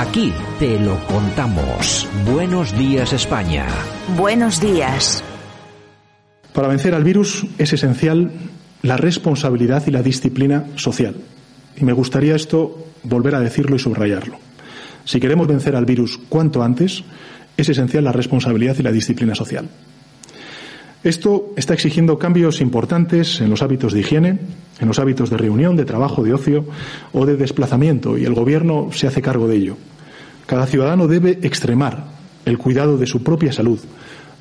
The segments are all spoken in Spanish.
Aquí te lo contamos. Buenos días España. Buenos días. Para vencer al virus es esencial la responsabilidad y la disciplina social. Y me gustaría esto volver a decirlo y subrayarlo. Si queremos vencer al virus cuanto antes, es esencial la responsabilidad y la disciplina social. Esto está exigiendo cambios importantes en los hábitos de higiene, en los hábitos de reunión, de trabajo, de ocio o de desplazamiento, y el Gobierno se hace cargo de ello. Cada ciudadano debe extremar el cuidado de su propia salud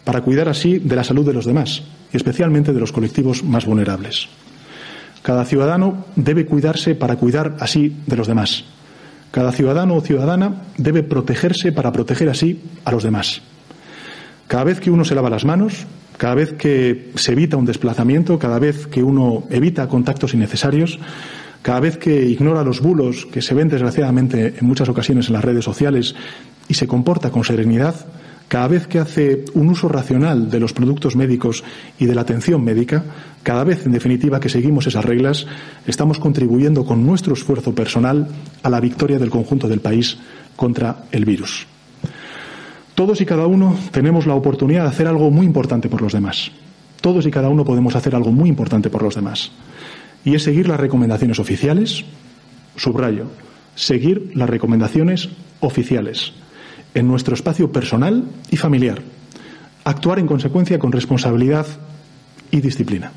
para cuidar así de la salud de los demás, y especialmente de los colectivos más vulnerables. Cada ciudadano debe cuidarse para cuidar así de los demás. Cada ciudadano o ciudadana debe protegerse para proteger así a los demás. Cada vez que uno se lava las manos, cada vez que se evita un desplazamiento, cada vez que uno evita contactos innecesarios, cada vez que ignora los bulos que se ven desgraciadamente en muchas ocasiones en las redes sociales y se comporta con serenidad, cada vez que hace un uso racional de los productos médicos y de la atención médica, cada vez, en definitiva, que seguimos esas reglas, estamos contribuyendo con nuestro esfuerzo personal a la victoria del conjunto del país contra el virus. Todos y cada uno tenemos la oportunidad de hacer algo muy importante por los demás. Todos y cada uno podemos hacer algo muy importante por los demás. Y es seguir las recomendaciones oficiales, subrayo, seguir las recomendaciones oficiales en nuestro espacio personal y familiar. Actuar en consecuencia con responsabilidad y disciplina.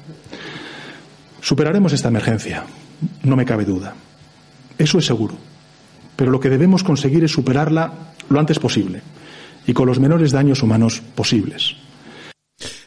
Superaremos esta emergencia, no me cabe duda. Eso es seguro. Pero lo que debemos conseguir es superarla lo antes posible y con los menores daños humanos posibles.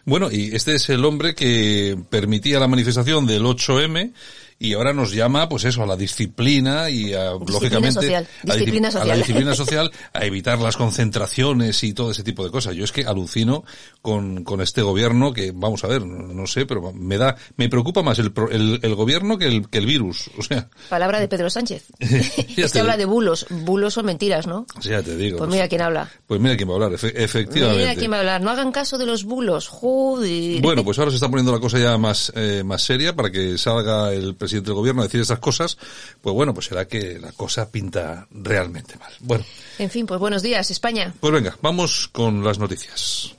Bueno, y este es el hombre que permitía la manifestación del 8M y ahora nos llama, pues eso, a la disciplina y a, lógicamente, social. a, Disciplina a la social. disciplina social, a evitar las concentraciones y todo ese tipo de cosas. Yo es que alucino con, con este gobierno que, vamos a ver, no sé, pero me da, me preocupa más el, el, el gobierno que el, que el virus. O sea, Palabra de Pedro Sánchez. Este te habla de bulos. Bulos son mentiras, ¿no? ya te digo. Pues mira quién habla. Pues mira quién va a hablar, efe- efectivamente. Mira quién va a hablar. No hagan caso de los bulos. Joder. Bueno, pues ahora se está poniendo la cosa ya más, eh, más seria para que salga el presidente del gobierno a decir estas cosas. Pues bueno, pues será que la cosa pinta realmente mal. Bueno, En fin, pues buenos días, España. pues venga, vamos con las noticias.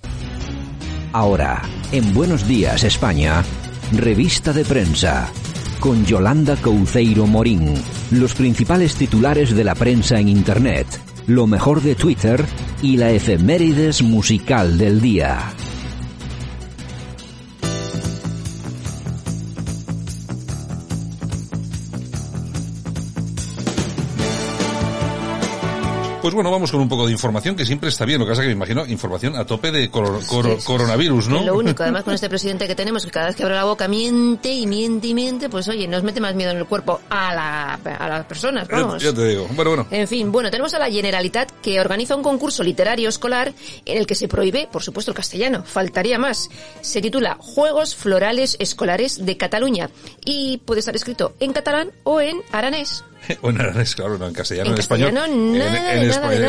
Ahora, en Buenos Días España, revista de prensa. Con Yolanda Couceiro Morín. Los principales titulares de la prensa en Internet. Lo mejor de Twitter y la efemérides musical del día. Pues bueno, vamos con un poco de información que siempre está bien. Lo que pasa es que me imagino información a tope de coro- coronavirus, ¿no? Lo único, además con este presidente que tenemos, que cada vez que abre la boca miente y miente y miente, pues oye, nos mete más miedo en el cuerpo a, la, a las personas, vamos. Ya te digo. Bueno, bueno. En fin, bueno, tenemos a la Generalitat que organiza un concurso literario escolar en el que se prohíbe, por supuesto, el castellano. Faltaría más. Se titula Juegos Florales Escolares de Cataluña y puede estar escrito en catalán o en aranés. O en aranés, claro, no, en castellano, En español. en, nada,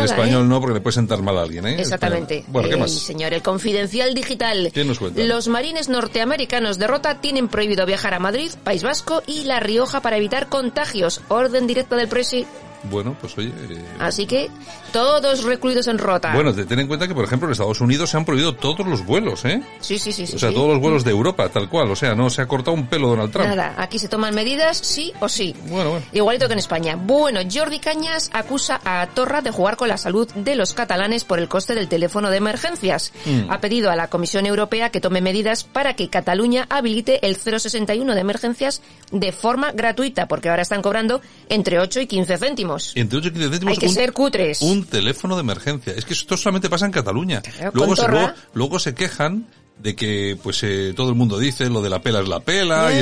español ¿eh? no, porque le puede sentar mal a alguien, ¿eh? Exactamente. Bueno, ¿qué Eh, más? señor, el confidencial digital. ¿Qué nos cuenta? Los marines norteamericanos de Rota tienen prohibido viajar a Madrid, País Vasco y La Rioja para evitar contagios. Orden directa del presi. Bueno, pues oye... eh, Así que todos recluidos en Rota. Bueno, te- ten en cuenta que, por ejemplo, en Estados Unidos se han prohibido todos los vuelos, ¿eh? sí, sí, sí, sí. O sea, sí. todos los vuelos de Europa, tal cual. O sea, no se ha cortado un pelo Donald Trump. Nada, aquí se toman medidas sí o sí. Bueno, bueno. Igualito que en España. Bueno, Jordi Cañas acusa a Torra de jugar con la salud de los catalanes por el coste del teléfono de emergencias. Mm. Ha pedido a la Comisión Europea que tome medidas para que Cataluña habilite el 061 de emergencias de forma gratuita, porque ahora están cobrando entre 8 y 15 céntimos. Entre 8 y 15 céntimos Hay que un, ser cutres. un teléfono de emergencia. Es que esto solamente pasa en Cataluña. Claro, Luego se, luego, luego se quejan de que pues eh, todo el mundo dice lo de la pela es la pela y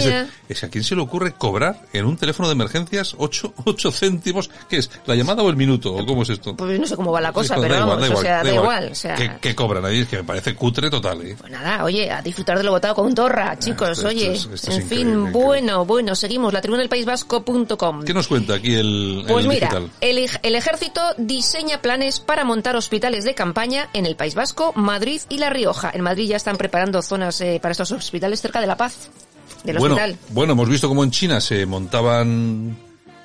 ese, a quién se le ocurre cobrar en un teléfono de emergencias 8, ocho céntimos ¿qué es? ¿la llamada o el minuto? ¿o cómo es esto? Pues no sé cómo va la cosa, Sí, pero da igual, vamos, da o sea, igual, da igual. O sea, ¿Qué, qué cobran ahí? Es que me parece cutre total ¿eh? Pues nada, oye, a disfrutar de lo votado con Torra, chicos, esto oye. es- esto es en fin, increíble. bueno, bueno, seguimos. La tribuna del País Vasco.com. ¿qué nos cuenta aquí el, Pues el mira, digital? el, el ejército diseña planes para montar hospitales de campaña en el País Vasco, Madrid y La Rioja. En Madrid ya están preparando zonas eh, para estos hospitales cerca de La Paz, del bueno, hospital. bueno, hemos visto cómo en China se montaban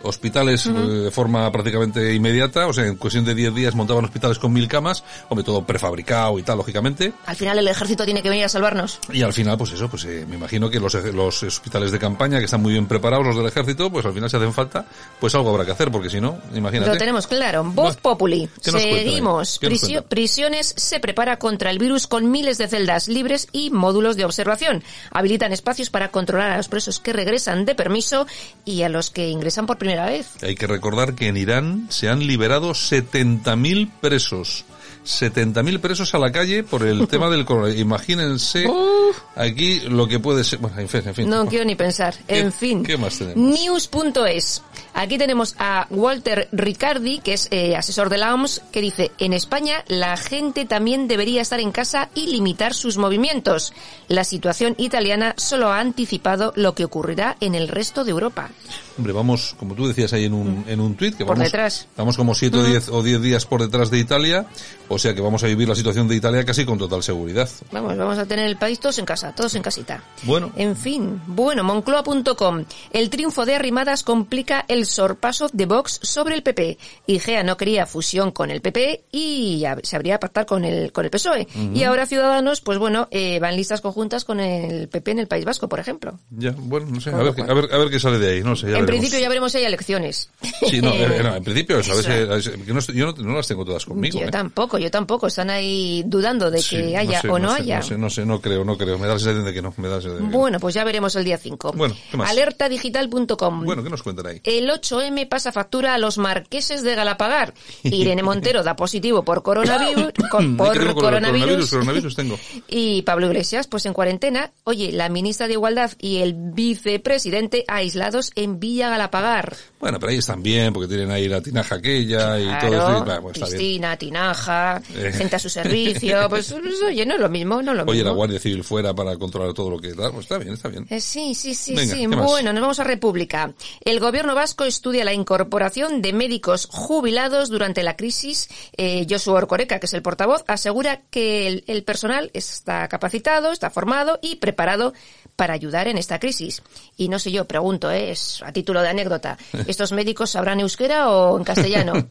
hospitales eh, de forma prácticamente inmediata, o sea, en cuestión de 10 días montaban hospitales con mil camas, hombre, todo prefabricado y tal, lógicamente. Al final el ejército tiene que venir a salvarnos. Y al final, pues eso, pues eh, me imagino que los, los hospitales de campaña, que están muy bien preparados, los del ejército, pues al final si hacen falta, pues algo habrá que hacer, porque si no, imagínate. Lo tenemos claro. Voz Populi. Seguimos. Prisiones se prepara contra el virus con miles de celdas libres y módulos de observación. Habilitan espacios para controlar a los presos que regresan de permiso y a los que ingresan por primera vez. Hay que recordar que en Irán se han liberado 70.000 presos. 70.000 presos a la calle por el tema del coronavirus. Imagínense aquí lo que puede ser. Bueno, en fin, en fin. No quiero ni pensar. ¿Qué- En fin. qué más tenemos? News.es. Aquí tenemos a Walter Riccardi, que es eh, asesor de la OMS, que dice, en España la gente también debería estar en casa y limitar sus movimientos. La situación italiana solo ha anticipado lo que ocurrirá en el resto de Europa. Hombre, vamos, como tú decías ahí en un, en un tuit, que Mm. Por vamos, detrás. Mm. vamos como 7 o 10 o 10 días por detrás de Italia, o sea que vamos a vivir la situación de Italia casi con total seguridad. Vamos, vamos a tener el país todos en casa, todos en casita. Bueno. En fin, bueno, Moncloa.com. El triunfo de Arrimadas complica el sorpaso de Vox sobre el PP. IGEA no quería fusión con el PP y se habría pactar con el, con el PSOE. Y ahora Ciudadanos, pues bueno, eh, van listas conjuntas con el PP en el País Vasco, por ejemplo. Ya, bueno, no sé, a ver, a ver, a ver qué sale de ahí, no sé, ya veremos. principio ya veremos si hay elecciones. Sí, no, eh, no, en principio, ¿sabes? Eso. Eh, yo no, no las tengo todas conmigo. yo ¿eh? tampoco, yo tampoco. Están ahí dudando de Sí, que haya sé, o no, sé, haya. No sé, no sé, no creo, no creo. Me da la sensación de que no, me da de. Bueno, pues ya veremos el día 5. Bueno, ¿qué más? Alertadigital.com. Bueno, ¿qué nos cuentan ahí? El 8M pasa factura a los marqueses de Galapagar. Irene Montero da positivo por coronavirus. con- ¿Y por coronavirus. coronavirus? Coronavirus tengo. Y Pablo Iglesias, pues en cuarentena. Oye, la ministra de Igualdad y el vicepresidente aislados en Villa Galapagar. Bueno, pero ahí están bien, porque tienen ahí la tinaja aquella y Claro, todo esto. y, bueno, pues está bien. Cristina, Tinaja, Eh. gente a su servicio. Pues, pues, oye, no es lo mismo, no es lo Oye, mismo. la Guardia Civil fuera para controlar todo lo que da. Pues está bien, está bien. Eh, Sí, sí, sí, Venga, sí. Bueno, nos vamos a República. El gobierno vasco estudia la incorporación de médicos jubilados durante la crisis. Eh, Joshua Orcoreca, que es el portavoz, asegura que el, el personal está capacitado, está formado y preparado para ayudar en esta crisis. Y no sé yo, pregunto, ¿eh? es a título de anécdota, ¿estos médicos sabrán euskera o en castellano?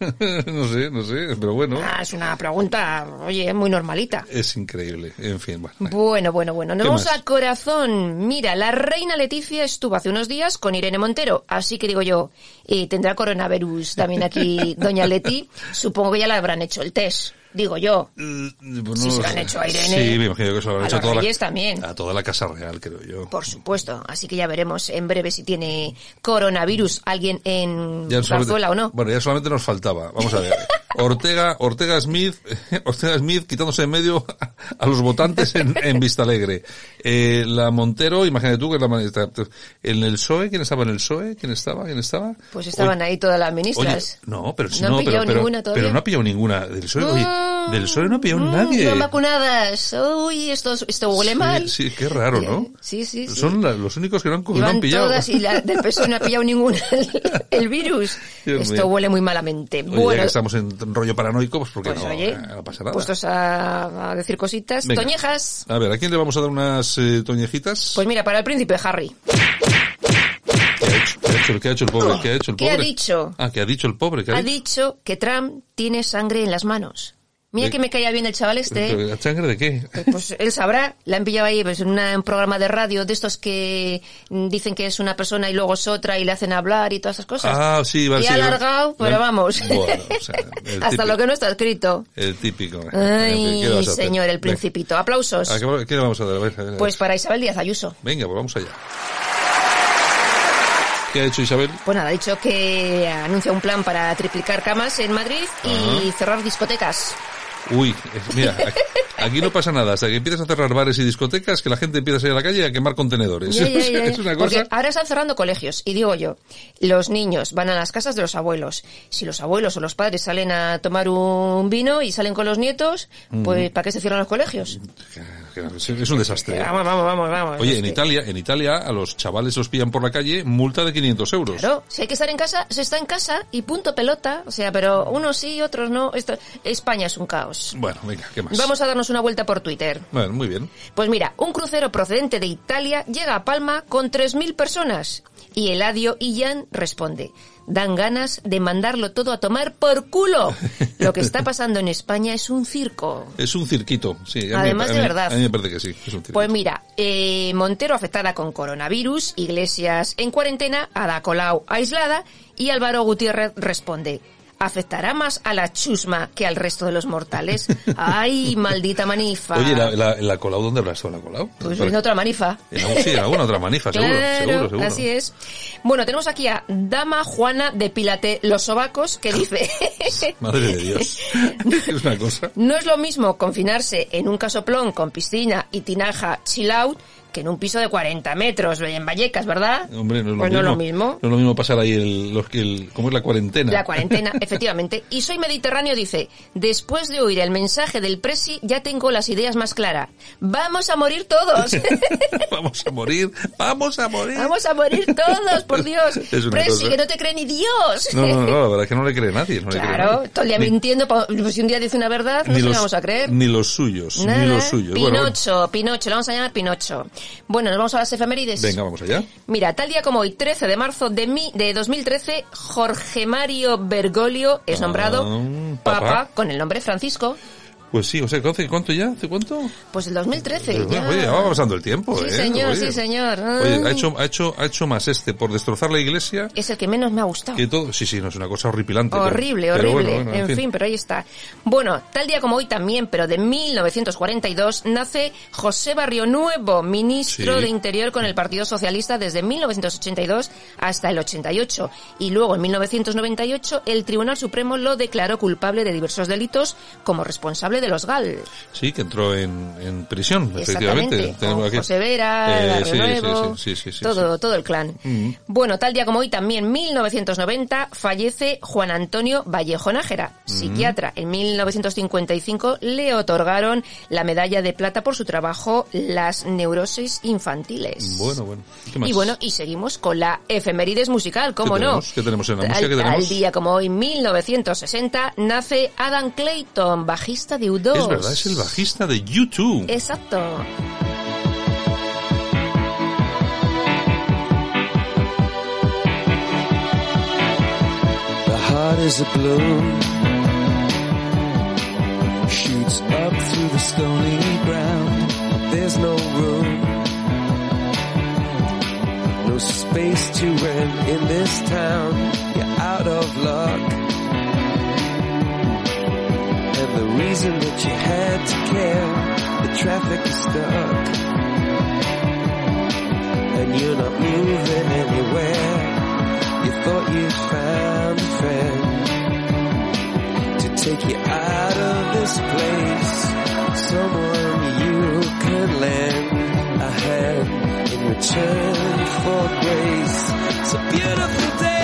no sé, no sé, pero bueno. Ah, es una pregunta, oye, muy normalita. Es increíble. En fin, bueno. Bueno, bueno, bueno. Nos ¿Qué vamos más? a corazón. Mira, la reina Leticia estuvo hace unos días con Irene Montero. Así que digo yo, eh, tendrá coronavirus también aquí doña Leti. Supongo que ya le habrán hecho el test. Digo yo. Pues no se lo han hecho a Irene. Sí, me imagino que eso lo han A hecho a toda la, también. a toda la Casa Real, creo yo. Por supuesto. Así que ya veremos en breve si tiene coronavirus alguien en Zarzuela o no. Bueno, ya solamente nos faltaba. Vamos a ver. Ortega, Ortega Smith, Ortega Smith quitándose en medio a los votantes en, en Vista Alegre. Eh, la Montero, imagínate tú que es la. En el PSOE, ¿quién estaba en el PSOE? ¿Quién estaba? ¿Quién estaba? Pues estaban ahí todas las Oye, ministras. no, pero si No han no, pero, pillado pero, ninguna todavía. pero no ha pillado ninguna del PSOE. Oye, Mm, del PSOE no ha pillado mm, nadie. No vacunadas. Uy, esto, esto huele Sí, mal. Sí, qué raro, ¿no? Sí, sí, sí. Son la- los únicos que no han, que no han pillado. todas y la del PSOE no ha pillado ninguna el, el virus. Dios Esto mío. huele muy malamente. Oye, ya bueno, que estamos en rollo paranoico, pues porque pues no, oye, eh, no pasa nada. puestos a, a decir cositas. Venga. Toñejas. A ver, ¿a quién le vamos a dar unas eh, toñejitas? Pues mira, para el príncipe Harry. ¿Qué ha hecho? ¿Qué ha hecho? ¿Qué ha hecho el pobre? ¿Qué ha el ¿Qué pobre? dicho? Ah, ¿qué ha dicho el pobre? ¿Qué ha Ha dicho? dicho que Trump tiene sangre en las manos. Mira De- que me caía bien el chaval este. ¿eh? ¿La sangre de qué? Pues él sabrá, la han pillado ahí pues, en una- un programa de radio de estos que dicen que es una persona y luego es otra y le hacen hablar y todas esas cosas. Ah, sí, va y sí, alargado, pero la- vamos. Bueno, o sea, el Hasta típico- lo que no está escrito. El típico. En fin, ¿qué Ay, a señor, el Venga. principito. Aplausos. ¿A qué, qué le vamos a dar? A ver, a ver. Pues para Isabel Díaz Ayuso. Venga, pues vamos allá. ¿Qué ha hecho Isabel? Pues nada, ha dicho que anuncia un plan para triplicar camas en Madrid y cerrar discotecas. Uy, eh, mira, aquí, aquí no pasa nada. Hasta que empiezas a cerrar bares y discotecas, que la gente empieza a salir a la calle y a quemar contenedores. Ya, ya, ya. es una Porque cosa... ahora están cerrando colegios. Y digo yo, los niños van a las casas de los abuelos. Si los abuelos o los padres salen a tomar un vino y salen con los nietos, pues ¿para qué se cierran los colegios? Es un desastre. Vamos, vamos, vamos, vamos. Oye, en que- Italia, en Italia a los chavales los pillan por la calle, multa de 500 euros. Claro, si hay que estar en casa, se está en casa y punto pelota. O sea, pero unos sí, otros no. Esto, España es un caos. Bueno, venga, ¿qué más? Vamos a darnos una vuelta por Twitter. Bueno, muy bien. Pues mira, un crucero procedente de Italia llega a Palma con 3.000 personas. Y Eladio Ian responde, dan ganas de mandarlo todo a tomar por culo. Lo que está pasando en España es un circo. Es un cirquito, sí. mí- Además de mí- verdad. A mí me parece que sí, es un. Pues mira, eh, Montero afectada con coronavirus, Iglesias en cuarentena, Ada Colau aislada y Álvaro Gutiérrez responde. ¿Afectará más a la chusma que al resto de los mortales? ¡Ay, maldita manifa! Oye, ¿la, la, la Colau dónde habrá estado la Colau? Pues en otra manifa. En algún- sí, en alguna otra manifa, seguro, Claro, seguro, seguro. así es. Bueno, tenemos aquí a Dama Juana de Pilate Los Sobacos que dice... Madre de Dios. es una cosa. No es lo mismo confinarse en un casoplón con piscina y tinaja chill out que en un piso de 40 metros en Vallecas, ¿verdad? Hombre, no es lo pues mismo. no es lo mismo. No es lo mismo pasar ahí el, los, que el, ¿cómo es la cuarentena? La cuarentena, efectivamente. Y Soy Mediterráneo dice, después de oír el mensaje del Presi, ya tengo las ideas más claras. Vamos a morir todos. vamos a morir, vamos a morir. Vamos a morir todos, por Dios. Presi, cosa. que no te cree ni Dios. No, no, no, la verdad es que no le cree nadie. No le cree Claro, nadie. todo el día mintiendo, pues si un día dice una verdad, no se la vamos a creer. Ni los suyos, Nada, ni los suyos. Bueno, Pinocho, Pinocho, lo vamos a llamar Pinocho. Bueno, nos vamos a las efemérides. venga, vamos allá. Mira, tal día como hoy, 13 de marzo de, mi, de 2013, Jorge Mario Bergoglio es Ah, nombrado papa. papa con el nombre Francisco. Pues sí, o sea, ¿hace cuánto ya? ¿Hace cuánto? Pues el 2013, Pues, ya. Oye, ya va pasando el tiempo, Sí, ¿eh? señor, Oye. sí, señor. Oye, ha Ay. hecho, ha hecho, ha hecho más este por destrozar la iglesia Es el que menos me ha gustado. que todo. Sí, sí, no es una cosa horripilante. pero- Horrible, pero horrible. bueno, bueno, en, fin. pero ahí está. Bueno, tal día como hoy también, pero de 1942, nace José Barrio Nuevo, ministro Sí. de Interior con el Partido Socialista desde 1982 hasta el 88. Y luego, en 1998, el Tribunal Supremo lo declaró culpable de diversos delitos como responsable de los GAL. Sí, que entró en, en prisión, efectivamente. con aquí- José Vera, Eh, sí, sí, Nuevo, sí, sí, sí, sí, todo, sí. todo el clan. Mm. Bueno, tal día como hoy también, 1990, fallece Juan Antonio Vallejo Nájera, Mm. psiquiatra. En 1955 le otorgaron la medalla de plata por su trabajo Las neurosis infantiles. Bueno, bueno. ¿Qué más? Y bueno, y seguimos con la efemérides musical, ¿cómo ¿Qué no? tenemos? ¿Qué tenemos en la música? Tal- ¿Qué tenemos? tal día como hoy, 1960, nace Adam Clayton, bajista de U2. Es verdad, es el bajista de YouTube. Exacto. The heart is a balloon Shoots up through the stony ground There's no room No space to rent in this town You're out of luck reason that you had to care The traffic is stuck And you're not moving anywhere you thought you found a friend to take you out of this place. Someone you could lend a hand in return for grace. It's a beautiful day.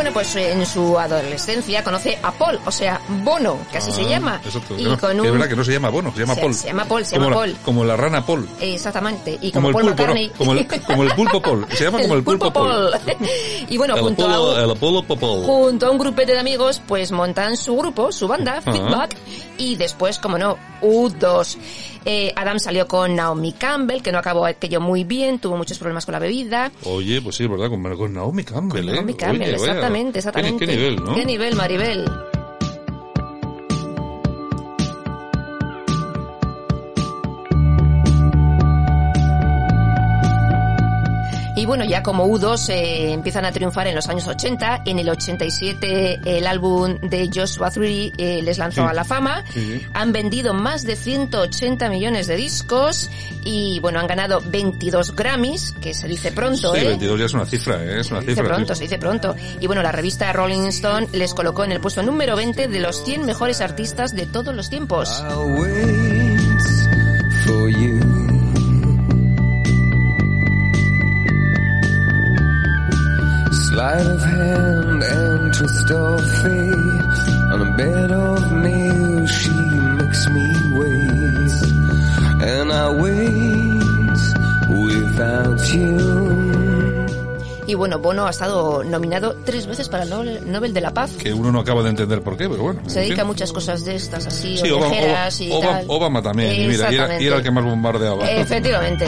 Bueno, pues eh, en su adolescencia conoce a Paul, o sea, Bono, que así se Ah, llama. Exacto. Y no, con un... es verdad que no se llama Bono, se llama Se- Paul. se llama Paul, se como llama la, Paul. Como la rana Paul. Exactamente. Y Como, como, el Paul pulpo, ¿no? McCartney. como, el, como el pulpo Paul. Se llama como el pulpo, Paul. y bueno, El junto, Apolo, a, el Apolo Paul. junto a un grupete de amigos, pues montan su grupo, su banda. Feedback, y después, como no, U2. Eh, Adam salió con Naomi Campbell, que no acabó aquello muy bien, tuvo muchos problemas con la bebida. Oye, pues sí, es verdad, con, con Naomi Campbell, ¿eh? Naomi Campbell, Oye, vaya. exactamente, ¿Qué- exactamente. ¿Qué, nivel, no? ¿Qué nivel, Maribel? Bueno, ya como U2 eh, empiezan a triunfar en los años 80, en el 87 el álbum de Joshua Tree eh, les lanzó Sí. a la fama. Sí. Han vendido más de 180 millones de discos y bueno, han ganado 22 Grammys, que se dice pronto, Sí, ¿eh? 22 ya es una cifra, ¿eh? Es una Se dice cifra. pronto, sí. se dice pronto. Y bueno, la revista Rolling Stone les colocó en el puesto número 20 de los 100 mejores artistas de todos los tiempos. Bueno, Bono ha estado nominado tres veces para el Nobel, Nobel de la Paz. Que uno no acaba de entender por qué, pero bueno. Se dedica fin. a muchas cosas de estas, así, Sí, Obama, y Obama- tal. Obama también, y mira, y era, y era el que más bombardeaba. Efectivamente.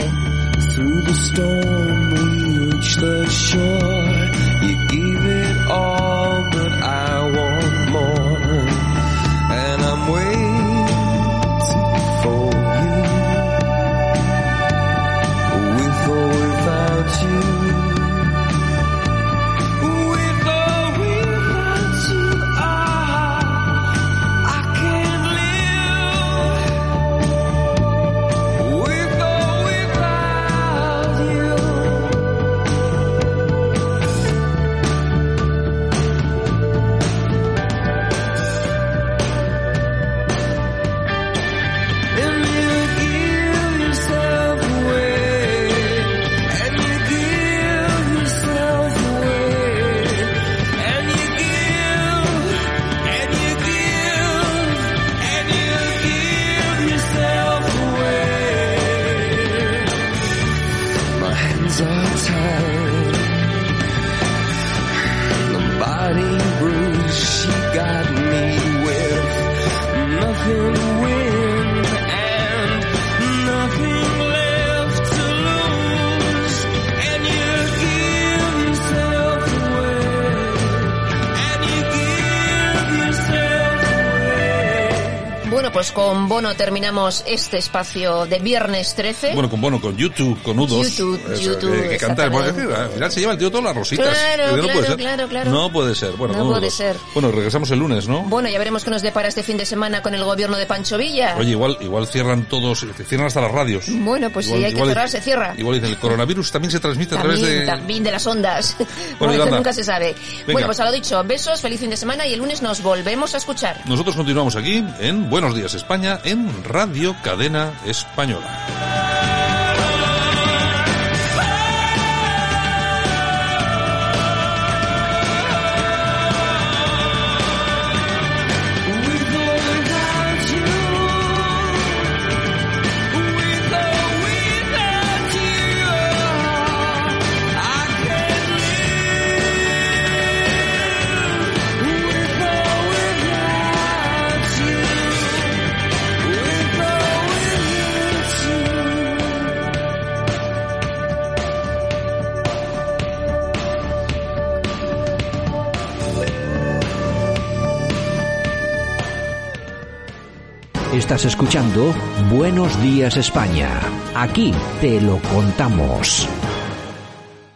Pues con Bono terminamos este espacio de viernes 13. Bueno, con bueno, con YouTube, con U2. YouTube, eso, YouTube, que, que canta, al final se lleva el tío todas las rositas. Claro, que no claro, puede ser. claro, claro. No puede ser. Bueno, No puede U2. ser. Bueno, regresamos el lunes, ¿no? Bueno, ya veremos qué nos depara este fin de semana con el gobierno de Pancho Villa. Oye, igual, igual cierran todos, cierran hasta las radios. Bueno, pues si hay que cerrar, se cierra. Igual dicen, el coronavirus también se transmite a También, través de... también de las ondas. Bueno, Bueno, nunca se sabe. Venga. Bueno, pues a lo dicho, besos, feliz fin de semana y el lunes nos volvemos a escuchar. Nosotros continuamos aquí en Buenos Días España, en Radio Cadena Española. Escuchando Buenos Días España. Aquí te lo contamos.